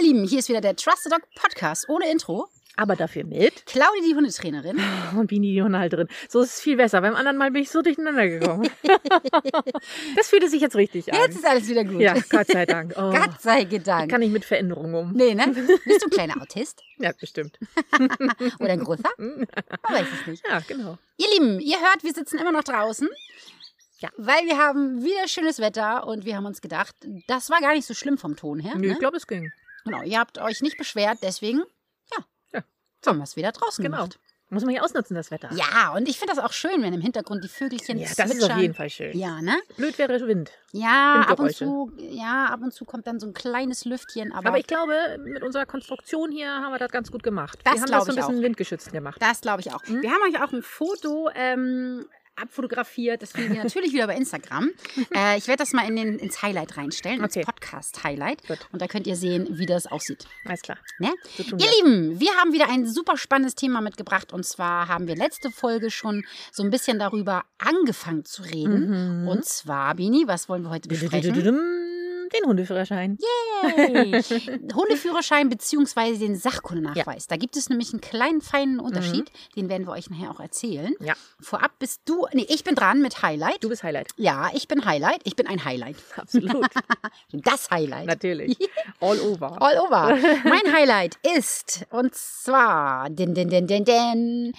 ihr Lieben, hier ist wieder der Trusted Dog Podcast ohne Intro. Aber dafür mit. Claudi, die Hundetrainerin. Und Bini, die Hundehalterin. So ist es viel besser. Beim anderen Mal bin ich so durcheinander gekommen. das fühlte sich jetzt richtig an. Jetzt ist alles wieder gut. Ja, Gott sei Dank. Oh, Gott sei Dank. kann ich mit Veränderungen um. Nee, ne? Bist du ein kleiner Autist? Ja, bestimmt. Oder ein großer? Man weiß es nicht. Ja, genau. Ihr Lieben, ihr hört, wir sitzen immer noch draußen. Ja. Weil wir haben wieder schönes Wetter und wir haben uns gedacht, das war gar nicht so schlimm vom Ton her. Nö, ne? ich glaube, es ging. Genau, ihr habt euch nicht beschwert, deswegen, ja, Ja. haben wir es wieder draußen Genau. gemacht. Muss man ja ausnutzen, das Wetter. Ja, und ich finde das auch schön, wenn im Hintergrund die Vögelchen Ja, das ist auf jeden Fall schön. Ja, ne? Blöd wäre Wind. Ja, ab und zu, ja, ab und zu kommt dann so ein kleines Lüftchen, aber, Aber ich glaube, mit unserer Konstruktion hier haben wir das ganz gut gemacht. Das wir haben das so ein bisschen auch. windgeschützt gemacht. das glaube ich auch. Wir haben euch auch ein Foto ähm, abfotografiert. Das finden wir natürlich wieder bei Instagram. Äh, ich werde das mal in den, ins Highlight reinstellen, Okay. ins Podcast-Highlight. Und da könnt ihr sehen, wie das aussieht. Alles klar. Ne? So Ihr wir. Lieben, wir haben wieder ein super spannendes Thema mitgebracht. Und zwar haben wir letzte Folge schon so ein bisschen darüber angefangen zu reden. Mhm. Und zwar, Bini, was wollen wir heute besprechen? Den Hundeführerschein. Yay! Hundeführerschein bzw. den Sachkundenachweis. Da gibt es nämlich einen kleinen, feinen Unterschied. Den werden wir euch nachher auch erzählen. Ja. Vorab bist du, nee, ich bin dran mit Highlight. Du bist Highlight. Ja, ich bin Highlight. Ich bin ein Highlight. Absolut. Das Highlight. Natürlich. All over. All over. Mein Highlight ist, und zwar, din, din, din, din, din.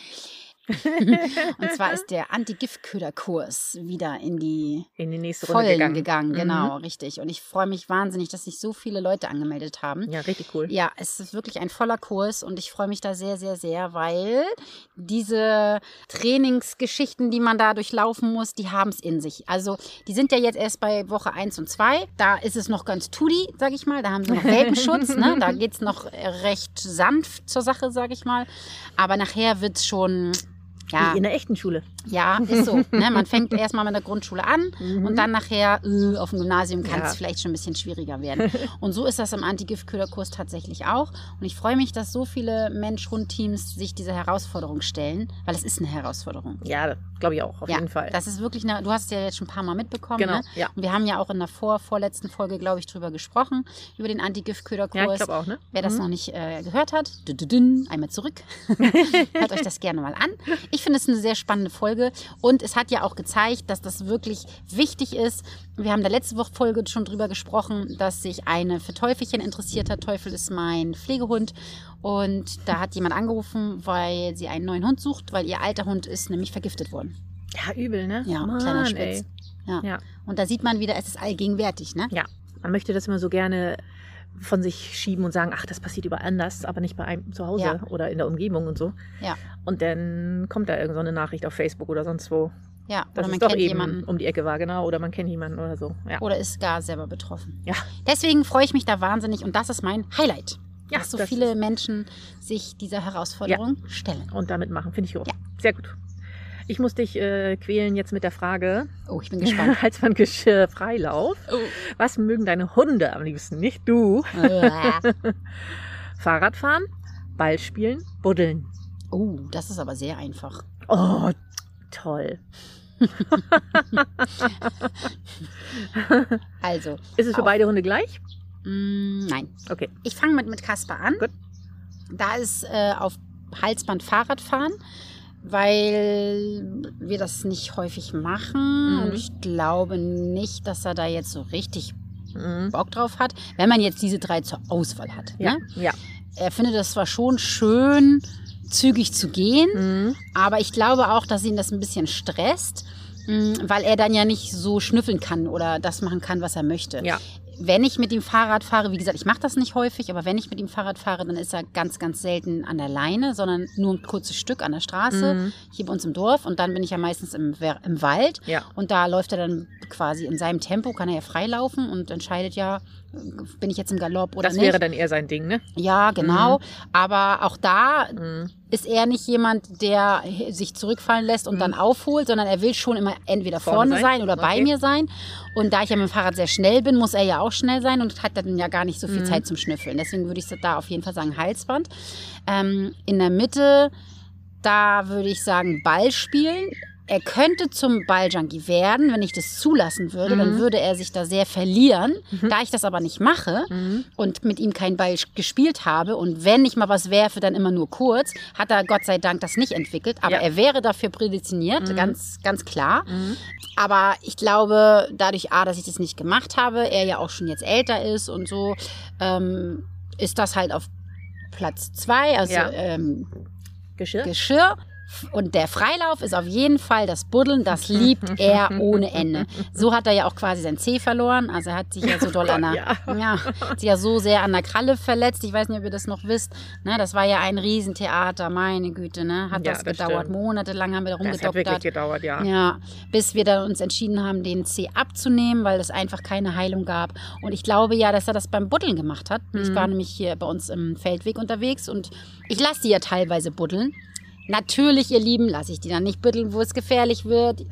und zwar ist der Anti-Giftköder-Kurs wieder in die In die nächste Runde Vollen gegangen. gegangen. Mhm. Genau, richtig. Und ich freue mich wahnsinnig, dass sich so viele Leute angemeldet haben. Ja, richtig cool. Ja, es ist wirklich ein voller Kurs und ich freue mich da sehr, sehr, sehr, weil diese Trainingsgeschichten, die man da durchlaufen muss, die haben es in sich. Also die sind ja jetzt erst bei Woche 1 und 2. Da ist es noch ganz tutti, sag ich mal. Da haben sie noch Welpenschutz. ne? Da geht es noch recht sanft zur Sache, sag ich mal. Aber nachher wird es schon... Ja, Wie in der echten Schule. ja, ist so. Ne? Man fängt erstmal mit der Grundschule an und dann nachher äh, auf dem Gymnasium kann es Ja. vielleicht schon ein bisschen schwieriger werden. Und so ist das im Anti-Giftköderkurs tatsächlich auch. Und ich freue mich, dass so viele Mensch-Hund-Teams sich dieser Herausforderung stellen, weil es ist eine Herausforderung. Ja, glaube ich auch, auf ja, jeden Fall. Das ist wirklich eine, du hast es ja jetzt schon ein paar Mal mitbekommen. Genau, ne? ja. Und wir haben ja auch in der vor, vorletzten Folge, glaube ich, drüber gesprochen, über den Anti-Giftköderkurs. ja, ich glaube auch, ne? Wer das Mhm. noch nicht äh, gehört hat, dü -dü -dün, einmal zurück. Hört euch das gerne mal an. Ich finde es eine sehr spannende Folge und es hat ja auch gezeigt, dass das wirklich wichtig ist. Wir haben da letzte Woche Folge schon drüber gesprochen, dass sich eine für Teufelchen interessiert hat. Teufel ist mein Pflegehund und da hat jemand angerufen, weil sie einen neuen Hund sucht, weil ihr alter Hund ist nämlich vergiftet worden. Ja, übel, ne? Ja, Mann, kleiner. Spitz. Ja. Ja. Und da sieht man wieder, es ist allgegenwärtig, ne? Ja, man möchte das immer so gerne von sich schieben und sagen, ach, das passiert überall anders, aber nicht bei einem zu Hause Ja. oder in der Umgebung und so. Ja. Und dann kommt da irgend so eine Nachricht auf Facebook oder sonst wo, Ja, oder man es doch kennt eben jemanden. um die Ecke war, genau, oder man kennt jemanden oder so. Ja. oder ist gar selber betroffen. Ja. Deswegen freue ich mich da wahnsinnig und das ist mein Highlight. Ja, dass so das viele Menschen sich dieser Herausforderung stellen. Und damit machen, finde ich auch. Ja. Sehr gut. Ich muss dich äh, quälen jetzt mit der Frage, Oh, ich bin gespannt. Halsbandgeschirr Freilauf. oh. Was mögen deine Hunde am liebsten? Nicht du. Fahrradfahren, Ball spielen, buddeln. oh, das ist aber sehr einfach. Oh, toll. Also, Ist es für Auf. beide Hunde gleich? mh, nein. Okay. Ich fange mit, mit Kasper an. Gut. Da ist äh, auf Halsband Fahrradfahren, weil wir das nicht häufig machen. Mhm. Und ich glaube nicht, dass er da jetzt so richtig Mhm. Bock drauf hat, wenn man jetzt diese drei zur Auswahl hat. Ja. Ne? Ja. Er findet es zwar schon schön, zügig zu gehen, Mhm. aber ich glaube auch, dass ihn das ein bisschen stresst, mh, weil er dann ja nicht so schnüffeln kann oder das machen kann, was er möchte. Ja. Wenn ich mit ihm Fahrrad fahre, wie gesagt, ich mache das nicht häufig, aber wenn ich mit ihm Fahrrad fahre, dann ist er ganz, ganz selten an der Leine, sondern nur ein kurzes Stück an der Straße, Mhm. hier bei uns im Dorf. Und dann bin ich ja meistens im, im Wald. Ja. Und da läuft er dann quasi in seinem Tempo, kann er ja frei laufen und entscheidet ja, bin ich jetzt im Galopp oder Das nicht. wäre dann eher sein Ding, ne? Ja, genau. Aber auch da Mhm. Ist er nicht jemand, der sich zurückfallen lässt und dann aufholt, sondern er will schon immer entweder vorne, Vorne sein. sein? oder bei Okay. mir sein. Und da ich ja mit dem Fahrrad sehr schnell bin, muss er ja auch schnell sein und hat dann ja gar nicht so Mhm. viel Zeit zum Schnüffeln. Deswegen würde ich da auf jeden Fall sagen Halsband. Ähm, in der Mitte, da würde ich sagen Ball spielen. Er könnte zum Balljunkie werden, wenn ich das zulassen würde. Dann würde er sich da sehr verlieren. Da ich das aber nicht mache und mit ihm keinen Ball gespielt habe und wenn ich mal was werfe, dann immer nur kurz, hat er Gott sei Dank das nicht entwickelt. Aber Ja. er wäre dafür prädestiniert, ganz, ganz klar. Aber ich glaube, dadurch, A, dass ich das nicht gemacht habe, er ja auch schon jetzt älter ist und so, ähm, ist das halt auf Platz zwei, also Ja. ähm, Geschirr? Geschirr. Und der Freilauf ist auf jeden Fall das Buddeln, das liebt er ohne Ende. So hat er ja auch quasi sein C verloren. Also er hat sich ja so doll an der, ja. ja, sich ja so sehr an der Kralle verletzt. Ich weiß nicht, ob ihr das noch wisst. Ne, das war ja ein Riesentheater, meine Güte, ne? Hat Ja, das das gedauert. stimmt. Monatelang haben wir da das hat wirklich rumgedoktert. gedauert, ja. Ja, bis wir dann uns entschieden haben, den C abzunehmen, weil es einfach keine Heilung gab. Und ich glaube ja, dass er das beim Buddeln gemacht hat. Ich war nämlich hier bei uns im Feldweg unterwegs und ich lasse die ja teilweise buddeln. Natürlich, ihr Lieben, lasse ich die dann nicht buddeln, wo es gefährlich wird.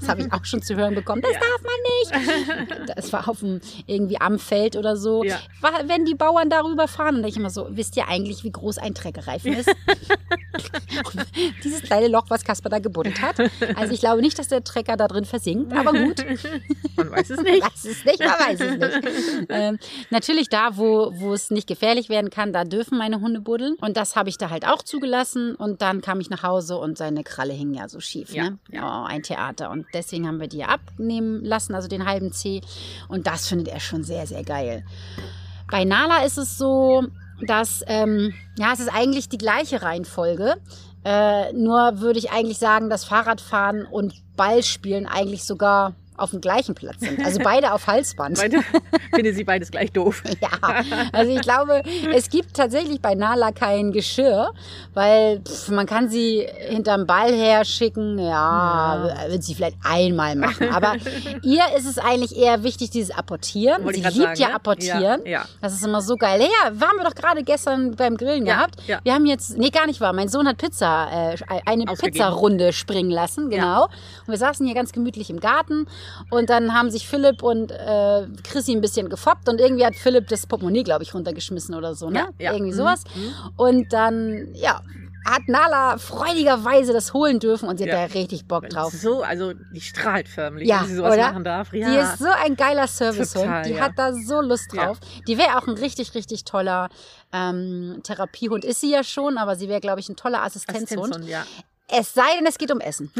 Das habe ich auch schon zu hören bekommen. Das darf man nicht. Das war auf dem, irgendwie am Feld oder so. Ja. Wenn die Bauern darüber fahren, und ich immer so, wisst ihr eigentlich, wie groß ein Treckerreifen ist? Dieses kleine Loch, was Kasper da gebuddelt hat. Also ich glaube nicht, dass der Trecker da drin versinkt, aber gut. Man weiß es nicht. Weiß es nicht, man weiß es nicht. ähm, natürlich da, wo, wo es nicht gefährlich werden kann, da dürfen meine Hunde buddeln. Und das habe ich da halt auch zugelassen. Und dann kam ich nach Hause und seine Kralle hing ja so schief. Ja, ne? Oh, ein Theater. Und deswegen haben wir die abnehmen lassen, also den halben Zeh. Und das findet er schon sehr, sehr geil. Bei Nala ist es so, dass, ähm, ja, es ist eigentlich die gleiche Reihenfolge. Äh, nur würde ich eigentlich sagen, dass Fahrradfahren und Ballspielen eigentlich sogar auf dem gleichen Platz sind. Also beide auf Halsband. Beide, finde sie beides gleich doof. Ja, also ich glaube, es gibt tatsächlich bei Nala kein Geschirr, weil pff, man kann sie hinterm Ball her schicken. Ja, wird sie vielleicht einmal machen. Aber ihr ist es eigentlich eher wichtig, dieses Apportieren. Wollte sie liebt sagen, ja ne? Apportieren. Ja, ja. Das ist immer so geil. Ja, waren wir doch gerade gestern beim Grillen Ja, gehabt. ja. Wir haben jetzt, nee, gar nicht wahr. Mein Sohn hat Pizza, äh, eine Ausgegeben. Pizzarunde springen lassen, genau. Und wir saßen hier ganz gemütlich im Garten und dann haben sich Philipp und äh, Chrissy ein bisschen gefoppt und irgendwie hat Philipp das Portemonnaie, glaube ich, runtergeschmissen oder so, ne? Ja, ja. Irgendwie Mhm, sowas. Und dann, ja, hat Nala freudigerweise das holen dürfen und sie Ja. hat da richtig Bock drauf. So, also die strahlt förmlich, Ja, wenn sie sowas oder? machen darf. Ja. Die ist so ein geiler Servicehund. Die ja. hat da so Lust drauf. Die wäre auch ein richtig, richtig toller ähm, Therapiehund. Ist sie ja schon, aber sie wäre, glaube ich, ein toller Assistenzhund. Assistenzhund, ja. Es sei denn, es geht um Essen.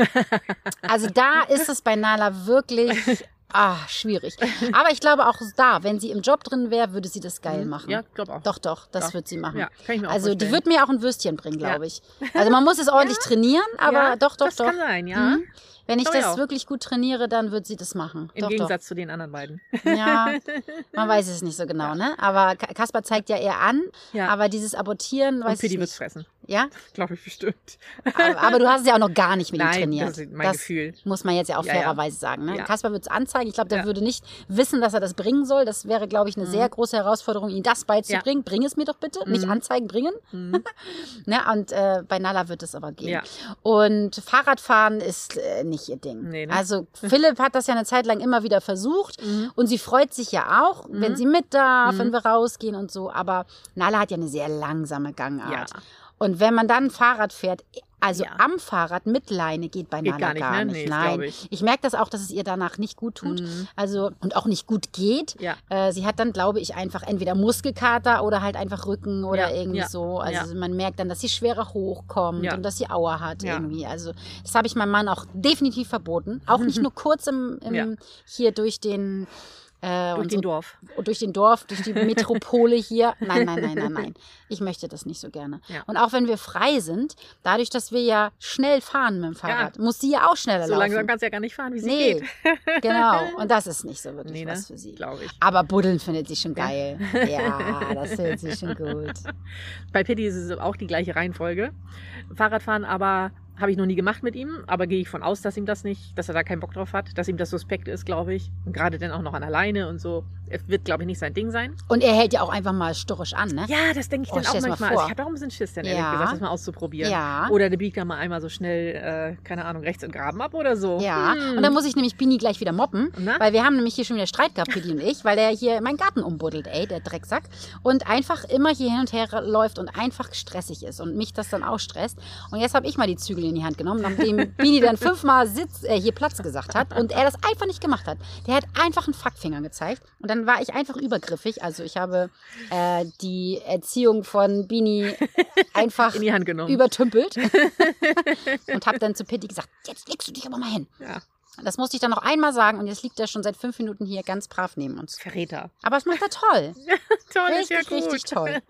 Also da ist es bei Nala wirklich ah, schwierig. Aber ich glaube auch da, wenn sie im Job drin wäre, würde sie das geil machen. Mhm. Ja, glaube auch. Doch, doch, das Doch. wird sie machen. Ja, kann ich mir auch also die vorstellen. wird mir auch ein Würstchen bringen, Ja. glaube ich. Also man muss es ordentlich trainieren, aber ja, doch, doch, das doch. kann sein, ja. Mhm. Wenn ich ich das wirklich gut trainiere, dann wird sie das machen. Im doch, Gegensatz zu den anderen beiden. doch. Ja, man weiß es nicht so genau, ne? Aber Ka- Kaspar zeigt ja eher an, Ja. aber dieses Abortieren, Und weiß ich Pidi wird's nicht. fressen. Ja? Glaube ich bestimmt. Aber, aber du hast es ja auch noch gar nicht mit ihm Nein, trainiert. das ist mein Gefühl. Muss man jetzt ja auch Ja, ja. fairerweise sagen. Ne? Ja. Kaspar wird es anzeigen. Ich glaube, der Ja. würde nicht wissen, dass er das bringen soll. Das wäre, glaube ich, eine sehr große Herausforderung, ihm das beizubringen. Bring es mir doch bitte. Nicht anzeigen, bringen. ne? Und äh, bei Nala wird es aber gehen. Ja. Und Fahrradfahren ist äh, nicht ihr Ding. Nee, ne? Also Philipp hat das ja eine Zeit lang immer wieder versucht. Mhm. Und sie freut sich ja auch, wenn sie mit darf, wenn wir rausgehen und so. Aber Nala hat ja eine sehr langsame Gangart. Und wenn man dann Fahrrad fährt, also Ja. am Fahrrad mit Leine geht bei Geht Nala gar nicht, gar ne? nicht. Nee, das Nein, ich. ich merke das auch, dass es ihr danach nicht gut tut. Mhm. Also und auch nicht gut geht. Ja. Äh, sie hat dann, glaube ich, einfach entweder Muskelkater oder halt einfach Rücken oder Ja, irgendwie so. Also man merkt dann, dass sie schwerer hochkommt und dass sie Aua hat irgendwie. Also das habe ich meinem Mann auch definitiv verboten. Auch nicht nur kurz im, im hier durch den äh, Durch und den so, Dorf. durch den Dorf, durch die Metropole hier. Nein, nein, nein, nein, nein. Ich möchte das nicht so gerne. Ja. Und auch wenn wir frei sind, dadurch, dass wir ja schnell fahren mit dem Fahrrad, muss sie ja auch schneller So laufen. langsam kannst du ja gar nicht fahren, wie sie nee, geht. genau. Und das ist nicht so wirklich Nee, ne? was für sie. Glaube ich. Aber Buddeln findet sie schon geil. Ja, das findet sie schon gut. Bei Pitti ist es auch die gleiche Reihenfolge. Fahrradfahren aber habe ich noch nie gemacht mit ihm, aber gehe ich von aus, dass ihm das nicht, dass er da keinen Bock drauf hat, dass ihm das suspekt ist, glaube ich. Und gerade dann auch noch an alleine und so. Es wird, glaube ich, nicht sein Ding sein. Und er hält ja auch einfach mal störrisch an, ne? Ja, das denke ich Oh, dann auch manchmal. Also ich habe auch ein bisschen Schiss, dann ehrlich Ja. gesagt, das mal auszuprobieren. Ja. Oder der biegt da mal einmal so schnell, äh, keine Ahnung, rechts in den Graben ab oder so. Ja, Hm. und dann muss ich nämlich Bini gleich wieder mobben, Na? weil wir haben nämlich hier schon wieder Streit gehabt, Pidi und ich, weil der hier meinen Garten umbuddelt, ey, der Drecksack. Und einfach immer hier hin und her läuft und einfach stressig ist und mich das dann auch stresst. Und jetzt habe ich mal die Zügel in die Hand genommen, nachdem Bini dann fünfmal Sitz, äh, hier Platz gesagt hat und er das einfach nicht gemacht hat. Der hat einfach einen Fackfinger gezeigt und dann war ich einfach übergriffig. Also ich habe äh, die Erziehung von Bini einfach in die Hand genommen. übertümpelt und habe dann zu Pitti gesagt, jetzt legst du dich aber mal hin. ja. Das musste ich dann noch einmal sagen und jetzt liegt er schon seit fünf Minuten hier ganz brav neben uns. Verräter. Aber es macht er toll. Toll, richtig, ist ja gut. richtig toll.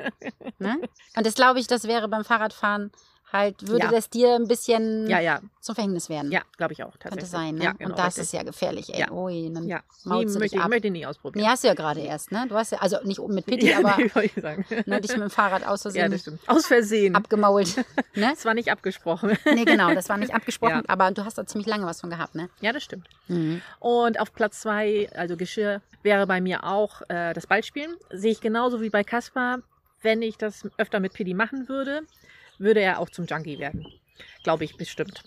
Ne? Und das glaube ich, das wäre beim Fahrradfahren halt, würde Ja. das dir ein bisschen Ja, ja, zum Verhängnis werden. ja, glaube ich auch. Könnte sein, ne? Ja, genau, und das richtig. ist ja gefährlich, ey. Ja. Ui, dann Ja, du möchte, dich ich ab. möchte nie ausprobieren. Nee, hast du ja gerade erst, ne? Du hast ja, also nicht mit Pitti, Ja, aber nee, ich sagen. ne, dich mit dem Fahrrad aus Ja, Versehen das stimmt. Aus Versehen. abgemault. ne? Das war nicht abgesprochen. Nee, genau, das war nicht abgesprochen, Ja. aber du hast da ziemlich lange was von gehabt, ne? Ja, das stimmt. Mhm. Und auf Platz zwei, also Geschirr, wäre bei mir auch äh, das Ballspielen. Sehe ich genauso wie bei Kaspar. Wenn ich das öfter mit Pidi machen würde, würde er auch zum Junkie werden. Glaube ich bestimmt.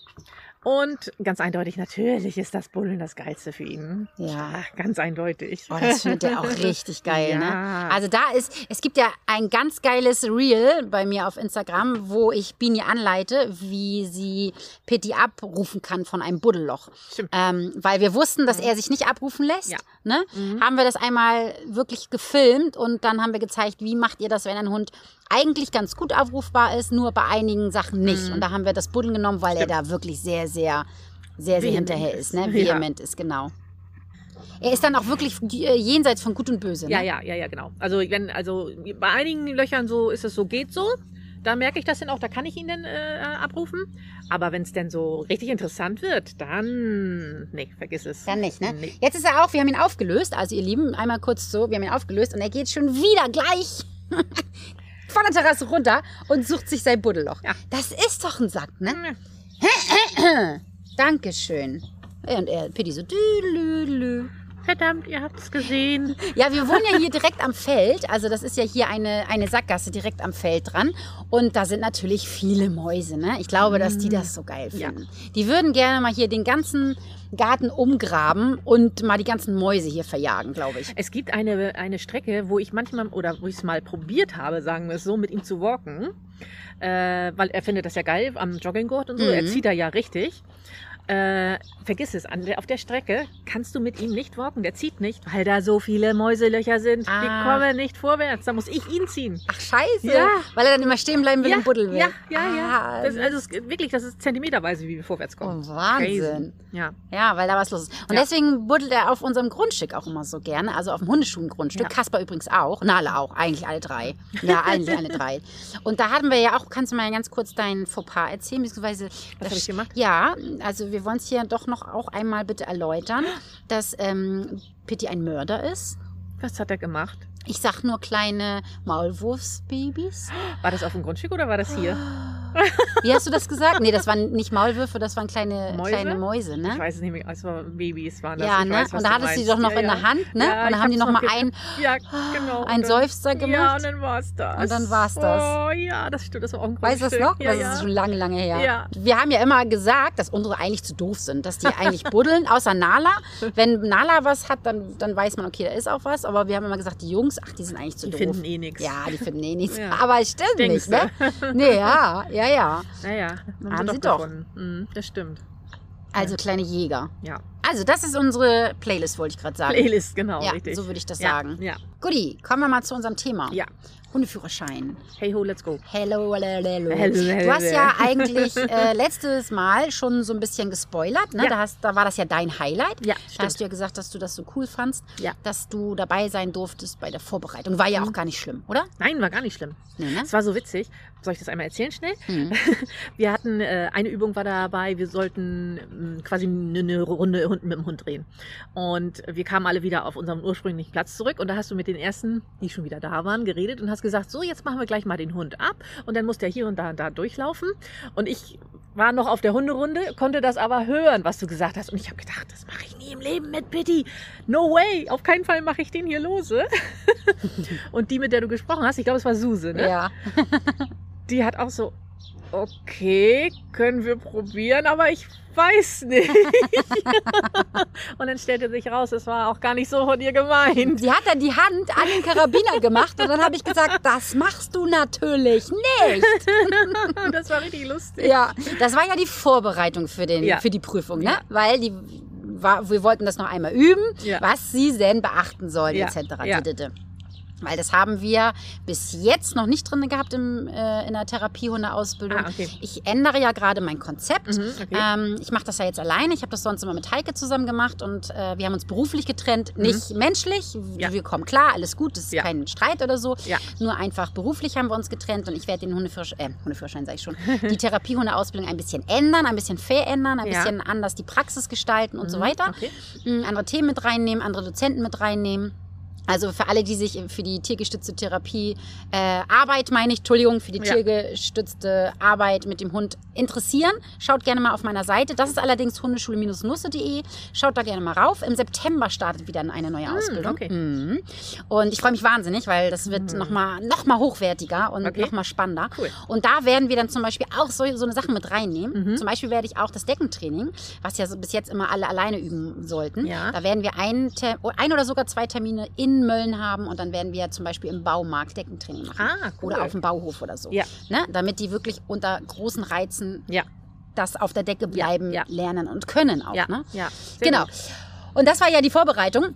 Und ganz eindeutig, natürlich ist das Bullen das Geilste für ihn. Ja. ganz eindeutig. Oh, das findet er auch richtig geil, ne? Ja. Also da ist, es gibt ja ein ganz geiles Reel bei mir auf Instagram, wo ich Bini anleite, wie sie Pitti abrufen kann von einem Buddelloch. Stimmt. Ähm, weil wir wussten, dass er sich nicht abrufen lässt. Ja. Ne? Mhm. Haben wir das einmal wirklich gefilmt und dann haben wir gezeigt, wie macht ihr das, wenn ein Hund eigentlich ganz gut abrufbar ist, nur bei einigen Sachen nicht. Und da haben wir das Buddeln genommen, weil er da wirklich sehr, sehr, sehr, sehr Vehement hinterher ist. Ne? Ja. Vehement ist, genau. Er ist dann auch wirklich äh, jenseits von Gut und Böse. Ja, ne? ja, ja, ja, genau. Also wenn, also bei einigen Löchern so ist es so, geht so. Da merke ich das dann auch, da kann ich ihn dann äh, abrufen. Aber wenn es denn so richtig interessant wird, dann. Nee, vergiss es. Dann nicht, ne? Nee. Jetzt ist er auch, wir haben ihn aufgelöst. Also ihr Lieben, einmal kurz so, wir haben ihn aufgelöst und er geht schon wieder gleich von der Terrasse runter und sucht sich sein Buddelloch. Ja. Das ist doch ein Sack, ne? Hm, Dankeschön. Und er, Pitti so, dü, lü, lü. Verdammt, ihr habt's gesehen. Ja, wir wohnen ja hier direkt am Feld. Also das ist ja hier eine, eine Sackgasse direkt am Feld dran. Und da sind natürlich viele Mäuse. Ne? Ich glaube, dass die das so geil Mm. Ja. finden. Die würden gerne mal hier den ganzen Garten umgraben und mal die ganzen Mäuse hier verjagen, glaube ich. Es gibt eine, eine Strecke, wo ich manchmal, oder wo ich es mal probiert habe, sagen wir es so, mit ihm zu walken. Äh, weil er findet das ja geil am Jogginggurt und so. Mhm. Er zieht da ja richtig. Äh, vergiss es, an auf der Strecke kannst du mit ihm nicht walken. Der zieht nicht, weil da so viele Mäuselöcher sind. Ah. Die kommen nicht vorwärts. Da muss ich ihn ziehen. Ach, scheiße. Ja. Weil er dann immer stehen bleiben will ja, und buddeln will. ja, ja, ah, ja. Das, also es, wirklich, das ist zentimeterweise, wie wir vorwärts kommen. Oh, Wahnsinn. Crazy. Ja. Ja, weil da was los ist. Und Ja. deswegen buddelt er auf unserem Grundstück auch immer so gerne. Also auf dem Hundeschuhengrundstück. Ja. Kasper übrigens auch. Nala auch. Eigentlich alle drei. Ja, eigentlich alle drei. Und da hatten wir ja auch, kannst du mal ganz kurz deinen Fauxpas erzählen? Beziehungsweise, Was habe ich gemacht? Ja, also wir wollen es hier doch noch auch einmal bitte erläutern, dass ähm, Pitti ein Mörder ist. Was hat er gemacht? Ich sag nur kleine Maulwurfsbabys. War das auf dem Grundstück oder war das hier? Wie hast du das gesagt? Nee, das waren nicht Maulwürfe, das waren kleine Mäuse? kleine Mäuse, ne? Ich weiß es nicht mehr. Es waren Babys, waren das. Ja, ich ne? weiß, und da hattest du die doch noch ja, in ja. der Hand, ne? Ja, und dann haben die noch mal ein, Ja, genau. ein Und dann- Seufzer Ja, gemacht. und dann war's das. Und dann war's das. Oh ja, das stimmt. Das war auch ein Weißt du das noch? Ja, das ja. ist schon lange, lange her. Ja. Wir haben ja immer gesagt, dass unsere eigentlich zu doof sind, dass die eigentlich buddeln, außer Nala. Wenn Nala was hat, dann, dann weiß man, okay, da ist auch was. Aber wir haben immer gesagt, die Jungs, ach, die sind eigentlich zu Die doof. finden eh nichts. Ja, die finden eh nichts. Ja. Aber es stimmt Denkst nicht, ne? Nee, ja, ja, ja. Naja, Haben sie doch. gefunden. Mhm, das stimmt. Also kleine Jäger. Ja. Also das ist unsere Playlist, wollte ich gerade sagen. Playlist, genau, Ja, richtig. so würde ich das ja, sagen. Ja. Guti, kommen wir mal zu unserem Thema. Ja. Hundeführerschein. Hey ho, let's go. Hello, hello, hello. Hello, Du hast ja eigentlich äh, letztes Mal schon so ein bisschen gespoilert. Ne? Ja. Da, hast, da war das ja dein Highlight. Ja, Da hast stimmt. du ja gesagt, dass du das so cool fandst, Ja. dass du dabei sein durftest bei der Vorbereitung. War ja auch gar nicht schlimm, oder? Nein, war gar nicht schlimm. Nee, ne? Es war so witzig. Soll ich das einmal erzählen schnell? Mhm. Wir hatten, äh, eine Übung war dabei, wir sollten mh, quasi eine, eine Runde Hund mit dem Hund drehen. Und wir kamen alle wieder auf unseren ursprünglichen Platz zurück und da hast du mit den ersten, die schon wieder da waren, geredet und hast gesagt, so, jetzt machen wir gleich mal den Hund ab und dann muss der hier und da und da durchlaufen. Und ich war noch auf der Hunderunde, konnte das aber hören, was du gesagt hast. Und ich habe gedacht, das mache ich nie im Leben mit Pitti. No way, auf keinen Fall mache ich den hier lose. und die, mit der du gesprochen hast, ich glaube, es war Suse, ne? Ja. Die hat auch so, okay, können wir probieren, aber ich weiß nicht. und dann stellte sich raus, es war auch gar nicht so von ihr gemeint. Sie hat dann die Hand an den Karabiner gemacht und dann habe ich gesagt, das machst du natürlich nicht. das war richtig lustig. Ja, das war ja die Vorbereitung für, den, Ja. für die Prüfung, ne? Ja. Weil die war, wir wollten das noch einmal üben, Ja. was sie denn beachten sollen, Ja. etc. Weil das haben wir bis jetzt noch nicht drin gehabt im, äh, in der Therapiehundeausbildung. Ah, okay. Ich ändere ja gerade mein Konzept. Mhm, okay. Ähm, ich mache das ja jetzt alleine. Ich habe das sonst immer mit Heike zusammen gemacht und äh, wir haben uns beruflich getrennt, nicht menschlich. Mhm. Ja. Wir kommen klar, alles gut, das ist Ja. kein Streit oder so. Ja. Nur einfach beruflich haben wir uns getrennt und ich werde den Hundeführerschein, äh, Hundeführerschein sage ich schon, die Therapiehundeausbildung ein bisschen ändern, ein bisschen verändern, ein bisschen anders die Praxis gestalten und so Mhm, weiter. okay. Mm, Andere Themen mit reinnehmen, andere Dozenten mit reinnehmen. Also für alle, die sich für die tiergestützte Therapie, äh, Arbeit meine ich, Entschuldigung, für die Ja. tiergestützte Arbeit mit dem Hund interessieren, schaut gerne mal auf meiner Seite. Das ist allerdings hundeschule-nusse.de. Schaut da gerne mal rauf. Im September startet wieder eine neue Ausbildung. okay. Mhm. Und ich freue mich wahnsinnig, weil das wird nochmal noch mal hochwertiger und Okay. noch mal spannender. Cool. Und da werden wir dann zum Beispiel auch so, so eine Sache mit reinnehmen. Zum Beispiel werde ich auch das Deckentraining, was ja so bis jetzt immer alle alleine üben sollten. Ja. Da werden wir ein, ein oder sogar zwei Termine in Mölln haben und dann werden wir zum Beispiel im Baumarkt Deckentraining machen. Ah, cool. Oder auf dem Bauhof oder so. Ja. Ne? Damit die wirklich unter großen Reizen Ja, das auf der Decke bleiben, ja. lernen und können auch. ja, Ne? ja. Sehr Genau. gut. Und das war ja die Vorbereitung.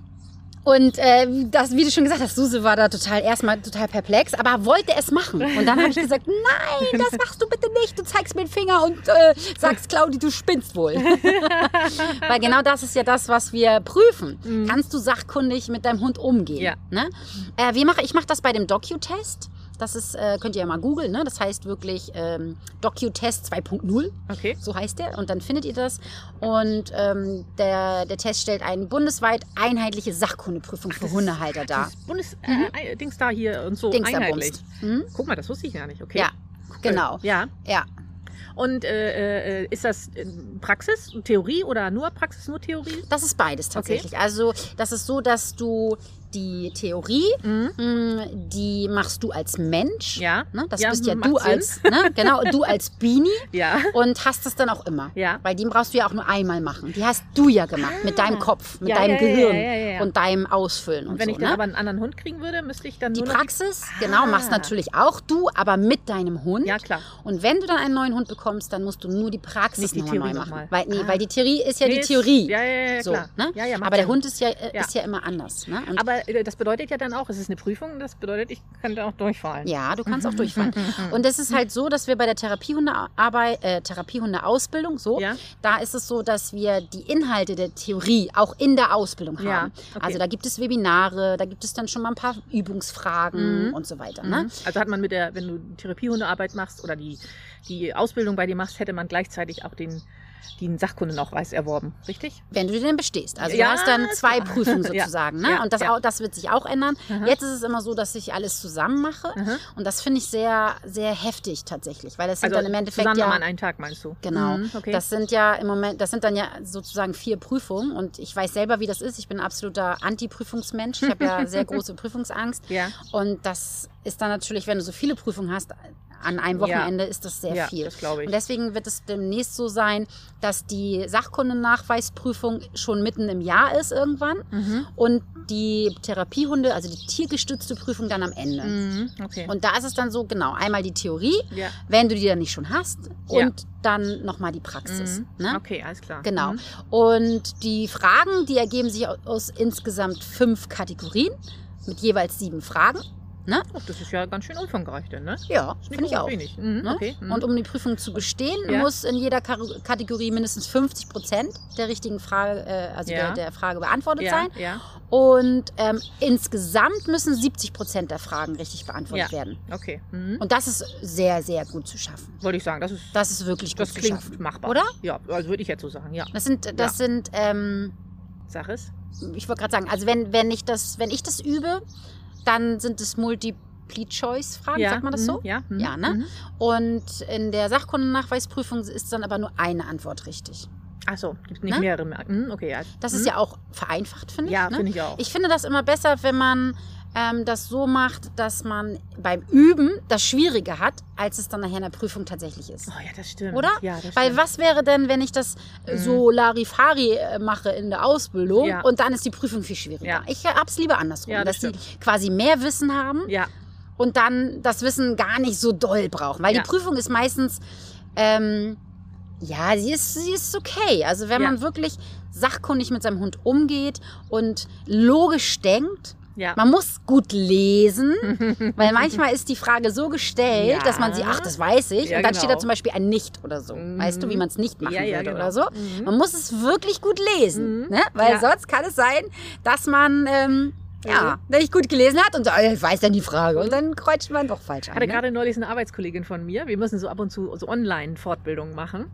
Und äh, das, wie du schon gesagt hast, Suse war da total erstmal total perplex, aber wollte es machen. Und dann habe ich gesagt, nein, das machst du bitte nicht. Du zeigst mir den Finger und äh, sagst, Claudi, du spinnst wohl. Weil genau das ist ja das, was wir prüfen. Kannst du sachkundig mit deinem Hund umgehen? Mhm. Ja. Ne? Äh, wir machen, ich mache das bei dem Docu-Test. Das ist, äh, könnt ihr ja mal googeln, ne? Das heißt wirklich ähm, Docu-Test 2.0. Okay. So heißt der. Und dann findet ihr das. Und ähm, der, der Test stellt eine bundesweit einheitliche Sachkundeprüfung für Hundehalter dar. Bundes äh, Dings da hier und so Mhm. Dings einheitlich. Mhm. Guck mal, das wusste ich gar nicht. Okay. Ja, genau. Ja. Ja. Und äh, äh, ist das äh, Praxis, Theorie oder nur Praxis, nur Theorie? Das ist beides tatsächlich. Also das ist so, dass du die Theorie, mh, die machst du als Mensch. Mhm. Ja. Ne? Das Ja, bist ja du Sinn. als, ne? genau, du als Beanie. Ja. Und hast es dann auch immer. Ja. Weil die brauchst du ja auch nur einmal machen. Die hast du ja gemacht. Mit deinem Kopf, mit Ja, deinem Gehirn und deinem Ausfüllen und, Und wenn so. ich dann ne? aber einen anderen Hund kriegen würde, müsste ich dann Die Praxis, genau, machst Ah. natürlich auch du, aber mit deinem Hund. Ja, klar. Und wenn du dann einen neuen Hund bekommst, dann musst du nur die Praxis die nochmal neu machen. nochmal. Weil, nee, Ah. weil die Theorie ist ja Nee, die ist- Theorie. ja, ja, ja, so, klar. Ne? Ja, ja, aber der. Hund ist ja, äh, ist ja immer anders. Ne? Und Aber äh, das bedeutet ja dann auch, es ist eine Prüfung, das bedeutet, ich kann da auch durchfallen. ja, du kannst auch durchfallen. Und es ist halt so, dass wir bei der Therapiehundearbeit, äh, Therapiehundeausbildung, so, Ja. da ist es so, dass wir die Inhalte der Theorie auch in der Ausbildung haben. Ja, okay. Also da gibt es Webinare, da gibt es dann schon mal ein paar Übungsfragen und so weiter. Ne? Mhm. Also hat man mit der, wenn du Therapiehundearbeit machst oder die, die Ausbildung bei dir machst, hätte man gleichzeitig auch den, den Sachkundenachweis erworben, richtig? Wenn du den bestehst. Also Ja, du hast dann zwei klar. Prüfungen Ja, sozusagen. Ne? ja, und das, ja. auch, das wird sich auch ändern. Aha. Jetzt ist es immer so, dass ich alles zusammen mache. Aha. Und das finde ich sehr, sehr heftig tatsächlich. Weil das sind Also dann im Endeffekt zusammen ja. an einen Tag, meinst du? Genau. Mhm, okay. Das sind ja im Moment, das sind dann ja sozusagen vier Prüfungen und ich weiß selber, wie das ist. Ich bin ein absoluter Anti-Prüfungsmensch. Ich habe ja sehr große Prüfungsangst. Ja. Und das ist dann natürlich, wenn du so viele Prüfungen hast, an einem Ja. Wochenende ist das sehr Ja, viel. das glaube ich. Und deswegen wird es demnächst so sein, dass die Sachkundennachweisprüfung schon mitten im Jahr ist irgendwann Mhm. und die Therapiehunde, also die tiergestützte Prüfung dann am Ende. Mhm, okay. Und da ist es dann so, genau, einmal die Theorie, ja. wenn du die dann nicht schon hast, Ja. und dann nochmal die Praxis. Mhm. Ne? Okay, alles klar. Genau. Mhm. Und die Fragen, die ergeben sich aus insgesamt fünf Kategorien mit jeweils sieben Fragen. Ne? Oh, das ist ja ganz schön umfangreich, denn, ne? Ja, finde ich auch. Wenig. Mhm, Ne? okay. Mhm. Und um die Prüfung zu bestehen, Ja. muss in jeder Kar Kategorie mindestens 50 Prozent der richtigen Frage, äh, also Ja. der, der Frage beantwortet ja, sein. ja, Und ähm, insgesamt müssen 70 Prozent der Fragen richtig beantwortet werden. okay. Mhm. Und das ist sehr, sehr gut zu schaffen. Wollte ich sagen, das ist, Das ist wirklich gut das zu klingt schaffen. machbar. Oder? Ja, also würde ich jetzt so sagen, ja. Das sind, das sind, ähm, Sag es. ich wollte gerade sagen, also wenn, wenn ich das, wenn ich das übe, dann sind es Multiple-Choice-Fragen, ja. sagt man das so? Mhm. Ja, mhm. Ja, ne? Mhm. Und in der Sachkundennachweisprüfung ist dann aber nur eine Antwort richtig. Ach so, gibt nicht Ne? mehrere. Mhm, okay, ja. Das Mhm. ist ja auch vereinfacht, finde ich. Ja, ne? finde ich auch. Ich finde das immer besser, wenn man ähm, das so macht, dass man beim Üben das Schwierige hat, als es dann nachher in der Prüfung tatsächlich ist. Oh ja, das stimmt. Oder? Ja, das Weil stimmt. was wäre denn, wenn ich das äh, Mhm. so Larifari äh, mache in der Ausbildung Ja. und dann ist die Prüfung viel schwieriger? Ja. Ich hab's lieber andersrum, Ja, das dass sie quasi mehr Wissen haben Ja, und dann das Wissen gar nicht so doll brauchen. Weil die Prüfung ist meistens, ähm, ja, sie ist, sie ist okay. Also wenn Ja. man wirklich sachkundig mit seinem Hund umgeht und logisch denkt, ja. man muss gut lesen, weil manchmal ist die Frage so gestellt, Ja. dass man sie, ach, das weiß ich. Ja, und dann steht da genau. zum Beispiel ein Nicht oder so. Mhm. Weißt du, wie man es nicht machen würde genau. oder so. Mhm. Man muss es wirklich gut lesen, Mhm. ne? weil sonst kann es sein, dass man ähm, ja, nicht gut gelesen hat und so, äh, ich weiß dann die Frage. Und dann kreuzt man doch falsch Ich an. hatte Ne? gerade neulich eine Arbeitskollegin von mir. Wir müssen so ab und zu so Online-Fortbildungen machen.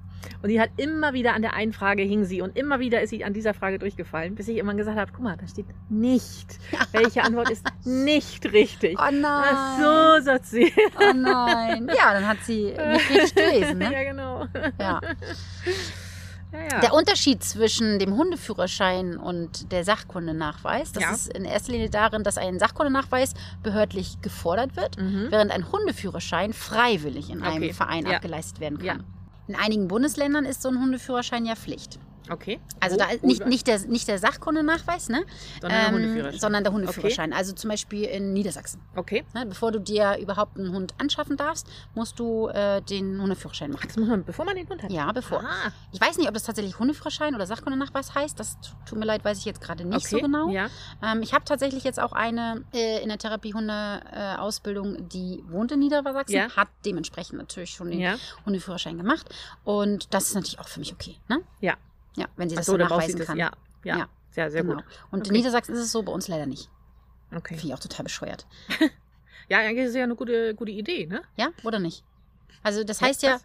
Und die hat immer wieder an der einen Frage hing sie und immer wieder ist sie an dieser Frage durchgefallen, bis ich immer gesagt habe, guck mal, da steht nicht. Welche Antwort ist nicht richtig? Oh nein. Ach so, sagt sie. Oh nein. Ja, dann hat sie nicht richtig gelesen. Ne? ja, genau. Ja. Ja, ja. Der Unterschied zwischen dem Hundeführerschein und der Sachkundenachweis, das Ja. ist in erster Linie darin, dass ein Sachkundenachweis behördlich gefordert wird, Mhm. während ein Hundeführerschein freiwillig in einem Okay. Verein Ja. abgeleistet werden kann. In einigen Bundesländern ist so ein Hundeführerschein ja Pflicht. Okay. Also Wo- da ist nicht, nicht, der, nicht der Sachkundenachweis, ne? sondern der Ähm, Hundeführerschein. sondern der Hundeführerschein. Also zum Beispiel in Niedersachsen. Okay. Ne? Bevor du dir überhaupt einen Hund anschaffen darfst, musst du äh, den Hundeführerschein machen. Das muss man, bevor man den Hund hat. Ja, bevor. Ah, Ich weiß nicht, ob das tatsächlich Hundeführerschein oder Sachkundenachweis heißt. Das tut mir leid, weiß ich jetzt gerade nicht okay. so genau. Ja. Ähm, ich habe tatsächlich jetzt auch eine äh, in der Therapiehunde-Ausbildung, die wohnt in Niedersachsen, Ja. hat dementsprechend natürlich schon den Ja. Hundeführerschein gemacht. Und das ist natürlich auch für mich okay. Ne? Ja. Ja, wenn sie Ach das so, so nachweisen das. kann. Ja. Ja. Ja. Sehr, sehr genau. gut. Und Okay. in Niedersachsen ist es so, bei uns leider nicht. Okay. Finde ich auch total bescheuert. Ja, eigentlich ist es ja eine gute, gute Idee, ne? Ja, oder nicht? Also das heißt ja,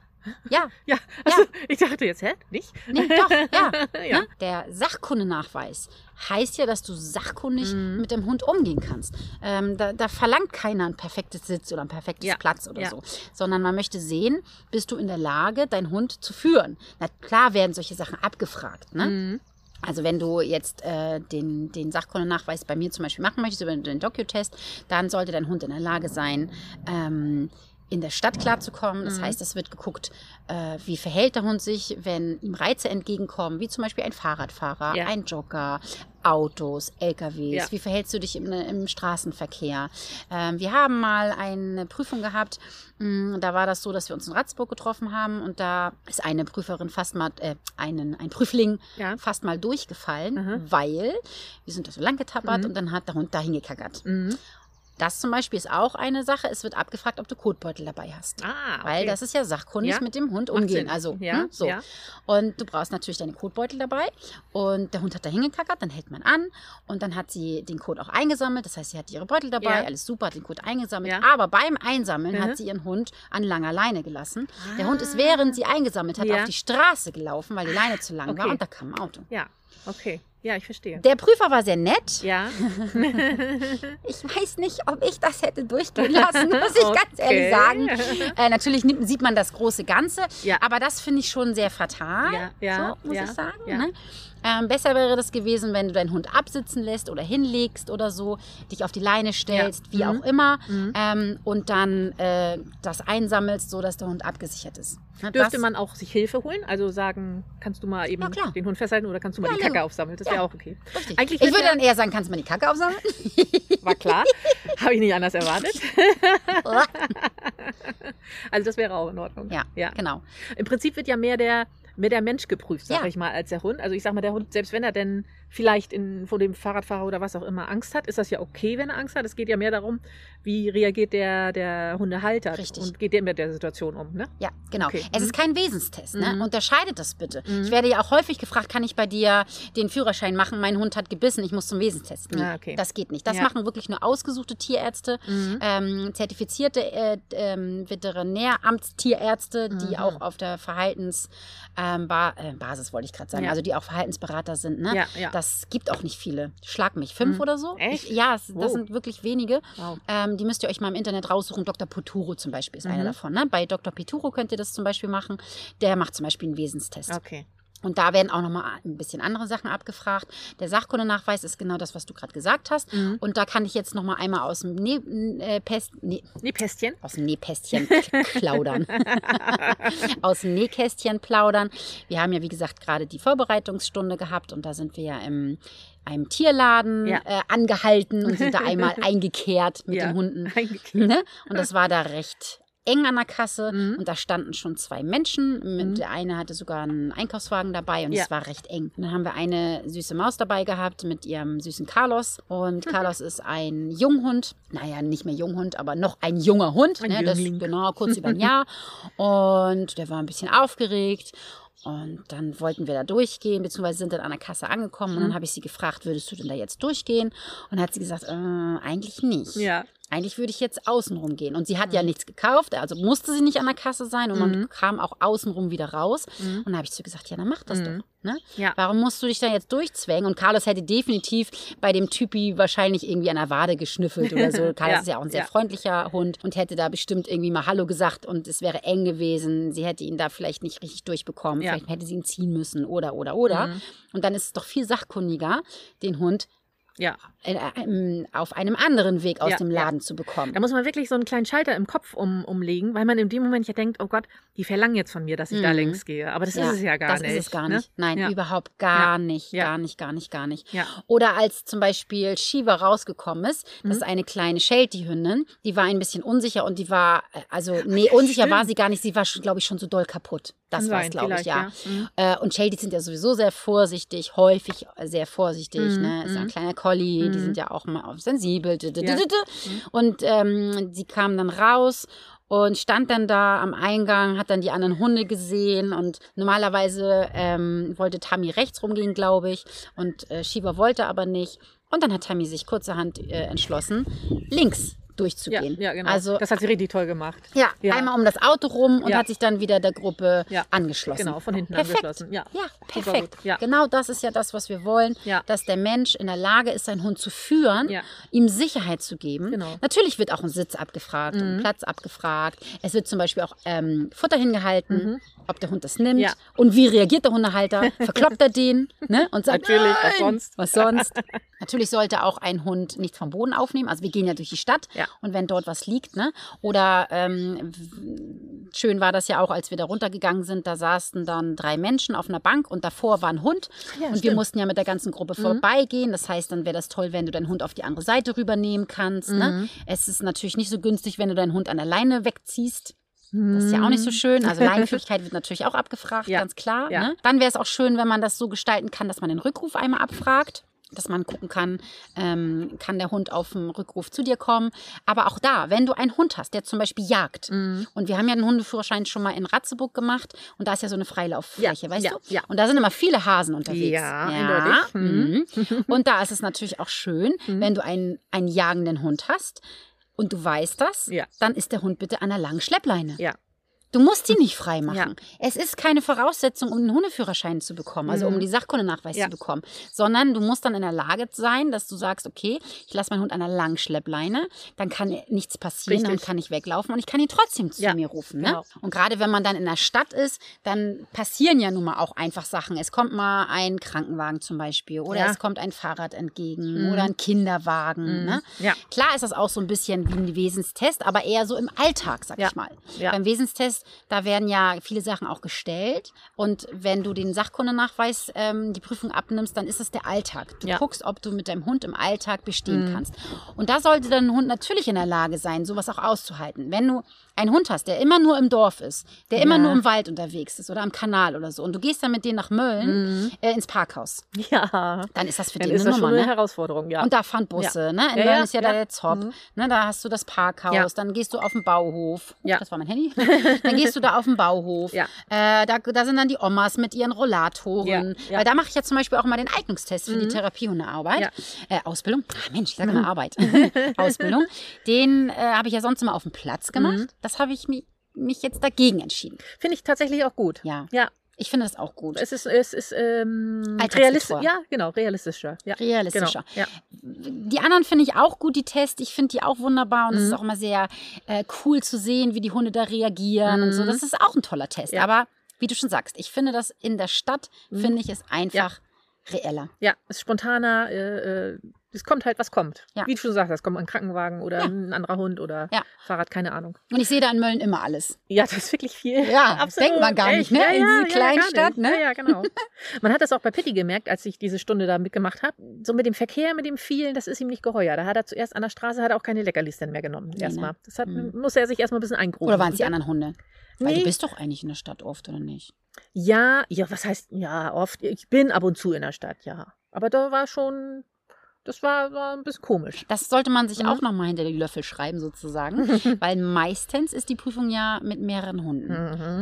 ja, Ja, also, ich dachte jetzt, hä? Nicht? nee, doch, ja. ja. Ne? Der Sachkundenachweis heißt ja, dass du sachkundig Mhm. mit dem Hund umgehen kannst. Ähm, da, da verlangt keiner ein perfektes Sitz oder ein perfektes Ja. Platz oder Ja. so, sondern man möchte sehen, bist du in der Lage, deinen Hund zu führen. Na klar werden solche Sachen abgefragt. Ne? Mhm. Also wenn du jetzt äh, den, den Sachkundenachweis bei mir zum Beispiel machen möchtest über den Docu-Test, dann sollte dein Hund in der Lage sein, ähm, in der Stadt klarzukommen. Das Mhm. heißt, es wird geguckt, äh, wie verhält der Hund sich, wenn ihm Reize entgegenkommen, wie zum Beispiel ein Fahrradfahrer, Ja. ein Jogger, Autos, LKWs. Ja. Wie verhältst du dich im, im Straßenverkehr? Ähm, wir haben mal eine Prüfung gehabt, mh, da war das so, dass wir uns in Ratzburg getroffen haben und da ist eine Prüferin fast mal, äh, einen, ein Prüfling Ja. fast mal durchgefallen, Mhm. weil wir sind da so lang getappert Mhm. und dann hat der Hund da hingekackert. Das zum Beispiel ist auch eine Sache. Es wird abgefragt, ob du Kotbeutel dabei hast. Ah, okay. Weil das ist ja sachkundig Ja. mit dem Hund umgehen. Also, Ja, ne, so. ja. Und du brauchst natürlich deine Kotbeutel dabei. Und der Hund hat da hingekackert, dann hält man an. Und dann hat sie den Kot auch eingesammelt. Das heißt, sie hat ihre Beutel dabei, alles super, hat den Kot eingesammelt. Aber beim Einsammeln Mhm. hat sie ihren Hund an langer Leine gelassen. Der Ah. Hund ist, während sie eingesammelt hat, auf die Straße gelaufen, weil die Leine zu lang war. Okay. Und da kam ein Auto. Ja, okay. Ja, ich verstehe. Der Prüfer war sehr nett. Ja. Ich weiß nicht, ob ich das hätte durchgehen lassen, muss ich ganz ehrlich Okay. sagen. Äh, natürlich nimmt, sieht man das große Ganze, Ja. aber das finde ich schon sehr fatal, Ja, ja, so, muss ja, ich sagen. ja. Ne? Ähm, besser wäre das gewesen, wenn du deinen Hund absitzen lässt oder hinlegst oder so, dich auf die Leine stellst, Ja. wie Mhm. auch immer, Mhm. ähm, und dann äh, das einsammelst, so dass der Hund abgesichert ist. Ne, Dürfte das, man auch sich Hilfe holen? Also sagen, kannst du mal eben den Hund festhalten oder kannst du mal Ja, die. Kacke aufsammeln? Das Ja. wäre auch okay. Richtig. Eigentlich ich würde dann eher sagen, kannst du mal die Kacke aufsammeln? War klar. Habe ich nicht anders erwartet. Also das wäre auch in Ordnung. ja, ja. genau. Im Prinzip wird ja mehr der, mehr der Mensch geprüft, sag Ja. ich mal, als der Hund. Also ich sag mal, der Hund, selbst wenn er denn vielleicht in, vor dem Fahrradfahrer oder was auch immer Angst hat, ist das ja okay, wenn er Angst hat. Es geht ja mehr darum, wie reagiert der, der Hundehalter Richtig. und geht der mit der Situation um. Ne? Ja, genau. Okay. Es Mhm. ist kein Wesenstest. Ne? Mhm. Unterscheidet das bitte. Mhm. Ich werde ja auch häufig gefragt, kann ich bei dir den Führerschein machen? Mein Hund hat gebissen, ich muss zum Wesenstest. Nee, Ah, okay. Das geht nicht. Das Ja. machen wirklich nur ausgesuchte Tierärzte, Mhm. ähm, zertifizierte äh, ähm, Veterinäramtstierärzte, die Mhm. auch auf der Verhaltens ähm, ba äh, wollte ich gerade sagen, Ja. also die auch Verhaltensberater sind. Ne? Ja, ja. Das gibt auch nicht viele. Schlag mich, fünf Mhm. oder so? Echt? Ich, ja, das Wow. sind wirklich wenige. Wow. Ähm, die müsst ihr euch mal im Internet raussuchen. Dr. Poturo zum Beispiel ist einer Mhm. davon. Ne? Bei Dr. Peturo könnt ihr das zum Beispiel machen. Der macht zum Beispiel einen Wesenstest. Okay. Und da werden auch nochmal ein bisschen andere Sachen abgefragt. Der Sachkundenachweis ist genau das, was du gerade gesagt hast. Mhm. Und da kann ich jetzt nochmal einmal aus dem, ne äh, Pest aus dem Nähkästchen plaudern. aus dem Nähkästchen plaudern. Wir haben ja, wie gesagt, gerade die Vorbereitungsstunde gehabt und da sind wir ja im einem Tierladen Ja. äh, angehalten und sind da einmal eingekehrt mit Ja. den Hunden. Ne? Und das war da recht eng an der Kasse Mhm. und da standen schon zwei Menschen. Mhm. Der eine hatte sogar einen Einkaufswagen dabei und Ja. es war recht eng. Und dann haben wir eine süße Maus dabei gehabt mit ihrem süßen Carlos. Und Carlos ist ein Junghund. Naja, nicht mehr Junghund, aber noch ein junger Hund. Ein ne? das, genau, kurz über ein Jahr. Und der war ein bisschen aufgeregt. Und dann wollten wir da durchgehen, beziehungsweise sind dann an der Kasse angekommen. Und dann Mhm. habe ich sie gefragt, würdest du denn da jetzt durchgehen? Und hat sie gesagt, äh, eigentlich nicht. Ja. Eigentlich würde ich jetzt außenrum gehen. Und sie hat ja nichts gekauft, also musste sie nicht an der Kasse sein und man Mhm. kam auch außenrum wieder raus. Mhm. Und dann habe ich zu ihr gesagt, ja, dann mach das Mhm. doch. Ne? Ja. Warum musst du dich da jetzt durchzwängen? Und Carlos hätte definitiv bei dem Typi wahrscheinlich irgendwie an der Wade geschnüffelt oder so. Carlos Ja, ist ja auch ein sehr ja. freundlicher Hund und hätte da bestimmt irgendwie mal Hallo gesagt und es wäre eng gewesen. Sie hätte ihn da vielleicht nicht richtig durchbekommen. Vielleicht hätte sie ihn ziehen müssen oder, oder, oder. Mhm. Und dann ist es doch viel sachkundiger, den Hund Ja. äh, ähm, auf einem anderen Weg aus Ja, dem ja. Laden zu bekommen. Da muss man wirklich so einen kleinen Schalter im Kopf um, umlegen, weil man in dem Moment ja denkt, oh Gott, die verlangen jetzt von mir, dass ich da Mhm. längs gehe. Aber das ist es ja gar das nicht. ist es gar ne? nicht. Nein, Ja. überhaupt gar Ja. nicht. Ja. Gar nicht, gar nicht, gar nicht. Ja. Oder als zum Beispiel Shiva rausgekommen ist, das ist Mhm. eine kleine Sheltie-Hündin, die war ein bisschen unsicher und die war, äh, also, nee, unsicher stimmt. war sie gar nicht, sie war, glaube ich, schon so doll kaputt. Das war es, glaube ich, ja. Mhm. Äh, und Shelties sind ja sowieso sehr vorsichtig, häufig sehr vorsichtig. Mhm, Ne? Ist ja ein mhm. kleiner Collie, die Mhm. sind ja auch mal auf sensibel. Ja. Mhm. Und ähm, sie kam dann raus und stand dann da am Eingang, hat dann die anderen Hunde gesehen und normalerweise ähm, wollte Tammy rechts rumgehen, glaube ich, und äh, Shiva wollte aber nicht. Und dann hat Tammy sich kurzerhand äh, entschlossen, links durchzugehen. ja, genau. Also das hat sie richtig toll gemacht. ja, Ja. einmal um das Auto rum und Ja. hat sich dann wieder der Gruppe Ja. angeschlossen. Genau, von hinten Perfekt. angeschlossen. Ja. Ja, perfekt. Ja. Genau das ist ja das, was wir wollen, Ja. dass der Mensch in der Lage ist, seinen Hund zu führen, Ja. ihm Sicherheit zu geben. Genau. Natürlich wird auch ein Sitz abgefragt und ein Mhm. Platz abgefragt. Es wird zum Beispiel auch ähm, Futter hingehalten, Mhm. Ob der Hund das nimmt Ja. und wie reagiert der Hundehalter. Verkloppt er den ne? und sagt, Natürlich, was "Nein!" sonst? Was sonst? Natürlich sollte auch ein Hund nichts vom Boden aufnehmen. Also wir gehen ja durch die Stadt Ja. und wenn dort was liegt, ne? Oder ähm, schön war das ja auch, als wir da runtergegangen sind, da saßen dann drei Menschen auf einer Bank und davor war ein Hund. Ja, und wir stimmt. mussten ja mit der ganzen Gruppe Mhm. vorbeigehen. Das heißt, dann wäre das toll, wenn du deinen Hund auf die andere Seite rübernehmen kannst. Ne? Mhm. Es ist natürlich nicht so günstig, wenn du deinen Hund an der Leine wegziehst. Das ist ja auch nicht so Mhm. schön. Also Leinenführigkeit wird natürlich auch abgefragt, Ja. ganz klar. Ja. Ne? Dann wäre es auch schön, wenn man das so gestalten kann, dass man den Rückruf einmal abfragt. Dass man gucken kann, ähm, kann der Hund auf dem Rückruf zu dir kommen. Aber auch da, wenn du einen Hund hast, der zum Beispiel jagt, Mhm. und wir haben ja einen Hundeführerschein schon mal in Ratzeburg gemacht und da ist ja so eine Freilauffläche, Ja, weißt ja, du? ja. Und da sind immer viele Hasen unterwegs. Ja, eindeutig. Mhm. Und da ist es natürlich auch schön, Mhm. wenn du einen, einen jagenden Hund hast und du weißt das, Ja. dann ist der Hund bitte an einer langen Schleppleine. Ja. Du musst ihn nicht frei machen. Ja. Es ist keine Voraussetzung, um einen Hundeführerschein zu bekommen, also um Mhm. die Sachkundenachweis Ja. zu bekommen, sondern du musst dann in der Lage sein, dass du sagst, okay, ich lasse meinen Hund an einer langen Schleppleine, dann kann nichts passieren, dann Richtig. kann ich weglaufen und ich kann ihn trotzdem zu Ja, mir rufen. Ne? genau. Und gerade wenn man dann in der Stadt ist, dann passieren ja nun mal auch einfach Sachen. Es kommt mal ein Krankenwagen zum Beispiel oder es kommt ein Fahrrad entgegen Mhm. oder ein Kinderwagen. Mhm. Ne? Klar ist das auch so ein bisschen wie ein Wesenstest, aber eher so im Alltag, sag ich mal. Beim Wesenstest, da werden ja viele Sachen auch gestellt. Und wenn du den Sachkundenachweis, ähm, die Prüfung abnimmst, dann ist es der Alltag. Du Ja. guckst, ob du mit deinem Hund im Alltag bestehen Mhm. kannst. Und da sollte dein Hund natürlich in der Lage sein, sowas auch auszuhalten. Wenn du einen Hund hast, der immer nur im Dorf ist, der immer Ja. nur im Wald unterwegs ist oder am Kanal oder so, und du gehst dann mit denen nach Mölln Mhm. äh, ins Parkhaus, Ja. dann ist das für Dann den ist eine das schon Nummer. eine Ne? Herausforderung, ja. Und da fahren Busse, ne? In Ja, Mölln ja, ist ja, ja. da der Zopp. Mhm. Ne, da hast du das Parkhaus, Ja. dann gehst du auf den Bauhof. Oh, Ja. Das war mein Handy. dann gehst du da auf den Bauhof. Ja. Äh, da, da sind dann die Omas mit ihren Rollatoren. Ja, ja. Weil da mache ich ja zum Beispiel auch mal den Eignungstest für die Mhm. Therapiehundearbeit. Ja. Äh, Ausbildung. Ah, Mensch, ich sage mal Arbeit. Ausbildung. Den äh, habe ich ja sonst immer auf dem Platz gemacht. Mhm. Das habe ich mi mich jetzt dagegen entschieden. Finde ich tatsächlich auch gut. Ja. Ja. Ich finde das auch gut. Es ist, es ist ähm, realistisch. Ja, genau, realistischer. Ja, Realistischer. Genau. Ja. Die anderen finde ich auch gut, die Tests. Ich finde die auch wunderbar und es ist Mhm. auch immer sehr äh, cool zu sehen, wie die Hunde da reagieren und so. Mhm. Das ist auch ein toller Test. Ja. Aber wie du schon sagst, ich finde das in der Stadt, Mhm. finde ich es einfach reeller. Ja, es ist spontaner. Äh, äh, es kommt halt, was kommt. Ja. Wie du schon sagst, es kommt ein Krankenwagen oder Ja. ein anderer Hund oder Ja. Fahrrad, keine Ahnung. Und ich sehe da in Mölln immer alles. Ja, das ist wirklich viel. Ja, das denkt man gar nicht, ne? In dieser kleinen Stadt, ne? Ja, ja, genau. Man hat das auch bei Pitti gemerkt, als ich diese Stunde da mitgemacht habe. So mit dem Verkehr, mit dem vielen, das ist ihm nicht geheuer. Da hat er zuerst an der Straße hat er auch keine Leckerlis dann mehr genommen. Nee, Erstmal. ne? Das hat, Hm. musste er sich erstmal ein bisschen eingrufen. Oder waren es die anderen Hunde? Weil Nee. du bist doch eigentlich in der Stadt oft, oder nicht? Ja, ja, was heißt, ja, oft. Ich bin ab und zu in der Stadt, ja. Aber da war schon, das war, war ein bisschen komisch. Das sollte man sich Mhm. auch nochmal hinter die Löffel schreiben, sozusagen. Weil meistens ist die Prüfung ja mit mehreren Hunden.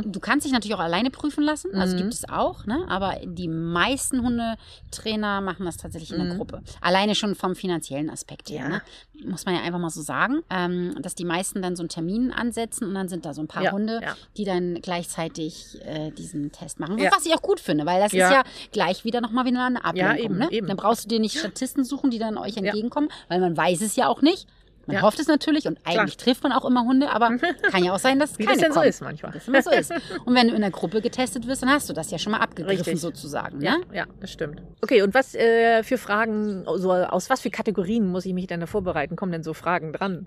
Mhm. Du kannst dich natürlich auch alleine prüfen lassen, also Mhm. gibt es auch, ne? aber die meisten Hundetrainer machen das tatsächlich in der Mhm. Gruppe. Alleine schon vom finanziellen Aspekt her. Ja. Ne? Muss man ja einfach mal so sagen, ähm, dass die meisten dann so einen Termin ansetzen und dann sind da so ein paar Ja, Hunde, ja. die dann gleichzeitig äh, diesen Test machen. Ja. Was ich auch gut finde, weil das Ja. ist ja gleich wieder nochmal wieder eine Ablenkung. eben, ne? eben. Dann brauchst du dir nicht Statisten suchen, die dann euch entgegenkommen, weil man weiß es ja auch nicht. Man Ja. hofft es natürlich und eigentlich trifft man auch immer Hunde, aber kann ja auch sein, dass Wie keine das denn so kommen ist manchmal. das immer so ist. Und wenn du in der Gruppe getestet wirst, dann hast du das ja schon mal abgegriffen Richtig. sozusagen. Ja, Ne? ja, das stimmt. Okay, und was äh, für Fragen, so, aus was für Kategorien muss ich mich denn da vorbereiten? Kommen denn so Fragen dran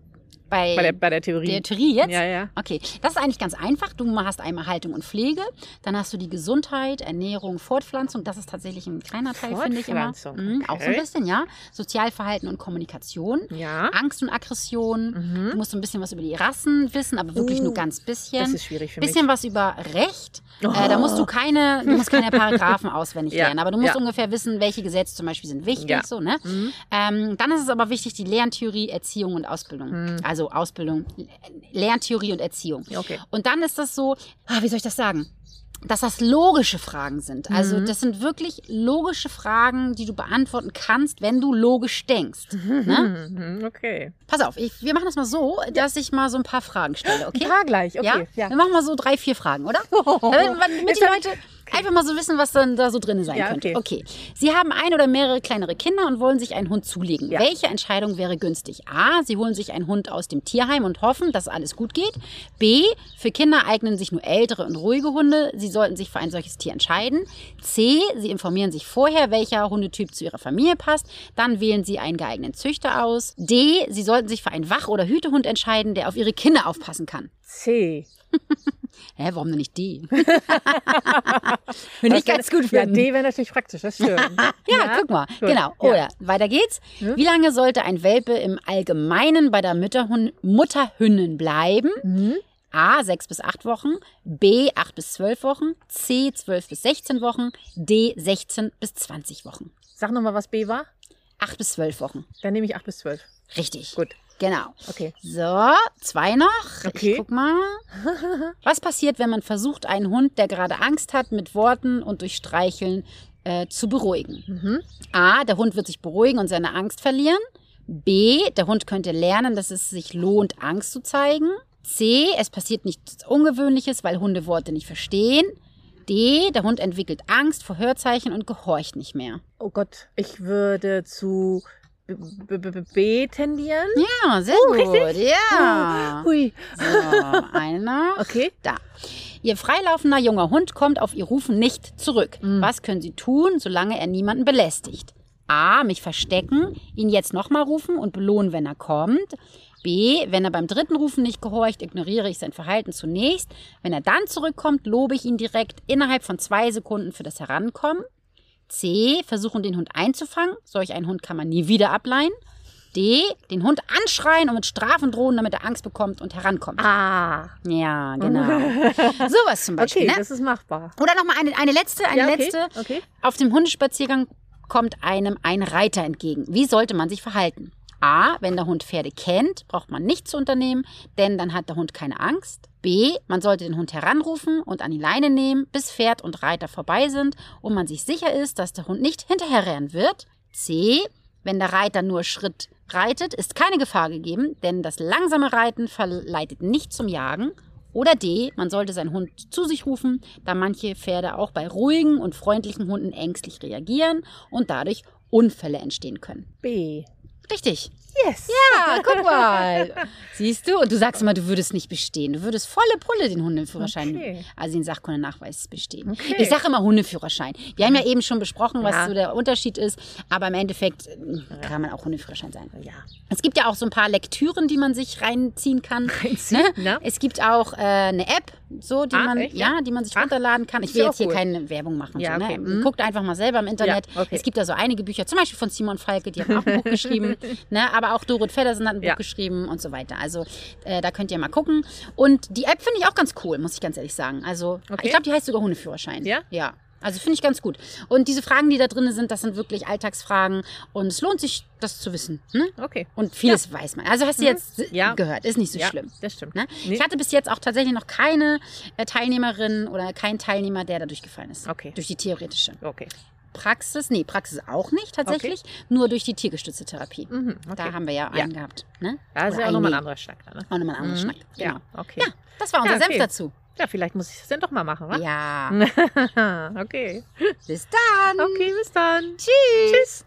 Bei, bei der, bei der Theorie? der Theorie jetzt? Ja, ja. Okay, das ist eigentlich ganz einfach. Du hast einmal Haltung und Pflege, dann hast du die Gesundheit, Ernährung, Fortpflanzung. Das ist tatsächlich ein kleiner Teil, finde ich immer. Mhm, Auch so ein okay. bisschen, ja. Sozialverhalten und Kommunikation. Ja. Angst und Aggression. Du Mhm. musst so ein bisschen was über die Rassen wissen, aber wirklich Uh, nur ganz bisschen. Das ist schwierig für mich. bisschen was über Recht. Äh, da musst du keine, du musst keine Paragraphen auswendig Ja, lernen, aber du musst ja. ungefähr wissen, welche Gesetze zum Beispiel sind wichtig. Ja. So, ne? Mhm. ähm, dann ist es aber wichtig, die Lerntheorie, Erziehung und Ausbildung. Mhm. Also Ausbildung, Lerntheorie und Erziehung. Okay. Und dann ist das so, ah, wie soll ich das sagen? Dass das logische Fragen sind. Also Mhm. das sind wirklich logische Fragen, die du beantworten kannst, wenn du logisch denkst. Ne? Okay. Pass auf, ich, wir machen das mal so, dass ich mal so ein paar Fragen stelle, okay? Ein paar gleich, okay. Ja? Wir machen mal so drei, vier Fragen, oder? Damit, damit Jetzt die hab Leute einfach mal so wissen, was dann da so drin sein Ja, könnte. okay. Okay. Sie haben ein oder mehrere kleinere Kinder und wollen sich einen Hund zulegen. Ja. Welche Entscheidung wäre günstig? A. Sie holen sich einen Hund aus dem Tierheim und hoffen, dass alles gut geht. B. Für Kinder eignen sich nur ältere und ruhige Hunde. Sie sollten sich für ein solches Tier entscheiden. C. Sie informieren sich vorher, welcher Hundetyp zu ihrer Familie passt. Dann wählen Sie einen geeigneten Züchter aus. D. Sie sollten sich für einen Wach- oder Hütehund entscheiden, der auf Ihre Kinder aufpassen kann. C. Hä, warum denn nicht D? Finde ich ganz gut Ja, finden. D wäre natürlich praktisch, das stimmt. Ja, guck mal. Gut. Genau. Ja. Oder weiter geht's. Hm? Wie lange sollte ein Welpe im Allgemeinen bei der Mütterhun Mutterhündin bleiben? Mhm. A, 6 bis 8 Wochen, B, 8 bis 12 Wochen, C, 12 bis 16 Wochen, D, 16 bis 20 Wochen. Sag nochmal, was B war. 8 bis 12 Wochen. Dann nehme ich 8 bis 12. Richtig. Gut. Genau. Okay. So, zwei noch. Okay. Ich guck mal. Was passiert, wenn man versucht, einen Hund, der gerade Angst hat, mit Worten und durch Streicheln äh, zu beruhigen? Mhm. A, der Hund wird sich beruhigen und seine Angst verlieren. B, der Hund könnte lernen, dass es sich lohnt, Angst zu zeigen. C, es passiert nichts Ungewöhnliches, weil Hunde Worte nicht verstehen. D, der Hund entwickelt Angst vor Hörzeichen und gehorcht nicht mehr. Oh Gott, ich würde zu B, B, B, tendieren. Ja, sehr Oh, gut. richtig? Ja. Hui. So, einer. Okay. Da. Ihr freilaufender junger Hund kommt auf ihr Rufen nicht zurück. Mhm. Was können Sie tun, solange er niemanden belästigt? A. Mich verstecken, ihn jetzt nochmal rufen und belohnen, wenn er kommt. B. Wenn er beim dritten Rufen nicht gehorcht, ignoriere ich sein Verhalten zunächst. Wenn er dann zurückkommt, lobe ich ihn direkt innerhalb von zwei Sekunden für das Herankommen. C. Versuchen, den Hund einzufangen. Solch einen Hund kann man nie wieder ableihen. D. Den Hund anschreien und mit Strafen drohen, damit er Angst bekommt und herankommt. Ah. Ja, genau. Sowas zum Beispiel. Okay, ne? das ist machbar. Oder nochmal eine, eine letzte, eine ja, okay. letzte. Okay. Auf dem Hundespaziergang kommt einem ein Reiter entgegen. Wie sollte man sich verhalten? A. Wenn der Hund Pferde kennt, braucht man nichts zu unternehmen, denn dann hat der Hund keine Angst. B. Man sollte den Hund heranrufen und an die Leine nehmen, bis Pferd und Reiter vorbei sind und man sich sicher ist, dass der Hund nicht hinterherrennen wird. C. Wenn der Reiter nur Schritt reitet, ist keine Gefahr gegeben, denn das langsame Reiten verleitet nicht zum Jagen. Oder D, man sollte seinen Hund zu sich rufen, da manche Pferde auch bei ruhigen und freundlichen Hunden ängstlich reagieren und dadurch Unfälle entstehen können. B. Richtig. Yes. Ja, guck mal. Siehst du? Und du sagst immer, du würdest nicht bestehen. Du würdest volle Pulle den Hundeführerschein, Okay. also den Sachkundenachweis bestehen. Okay. Ich sage immer Hundeführerschein. Wir haben ja eben schon besprochen, was Ja. so der Unterschied ist, aber im Endeffekt äh, kann man auch Hundeführerschein sein. Ja. Es gibt ja auch so ein paar Lektüren, die man sich reinziehen kann. Reinziehen, ne? ja. Es gibt auch äh, eine App, so die Ah, man echt, ja? die man sich Ach, runterladen kann. Ich will jetzt hier cool. keine Werbung machen. Ja, so, okay. ne? Mhm. Guckt einfach mal selber im Internet. Ja, okay. Es gibt da so einige Bücher, zum Beispiel von Simon Falke, die haben auch ein Buch geschrieben. Ne? Aber auch Dorot Feddersen hat ein Buch Ja. geschrieben und so weiter. Also äh, da könnt ihr mal gucken. Und die App finde ich auch ganz cool, muss ich ganz ehrlich sagen. Also Okay. ich glaube, die heißt sogar Hundeführerschein. Ja? Ja. Also finde ich ganz gut. Und diese Fragen, die da drin sind, das sind wirklich Alltagsfragen. Und es lohnt sich, das zu wissen. Ne? Okay. Und vieles weiß man. Also hast du Mhm. jetzt Ja. gehört, ist nicht so ja, schlimm. das stimmt. Ne? Nee. Ich hatte bis jetzt auch tatsächlich noch keine äh, Teilnehmerin oder keinen Teilnehmer, der da durchgefallen ist. Okay. Durch die theoretische. Okay. Praxis, nee, Praxis auch nicht tatsächlich, nur durch die tiergestützte Therapie. Mhm. okay. Da haben wir ja, Ja. einen gehabt. Ne? Da ist Oder ja auch nochmal ein anderer Schnack. Ne? Auch nochmal ein anderer Mhm. Schnack. Genau. Ja, okay. Ja, das war unser Ja, Senf okay. dazu. Ja, vielleicht muss ich das denn doch mal machen, wa? Ja, okay. bis dann. Okay, bis dann. Tschüss. Tschüss.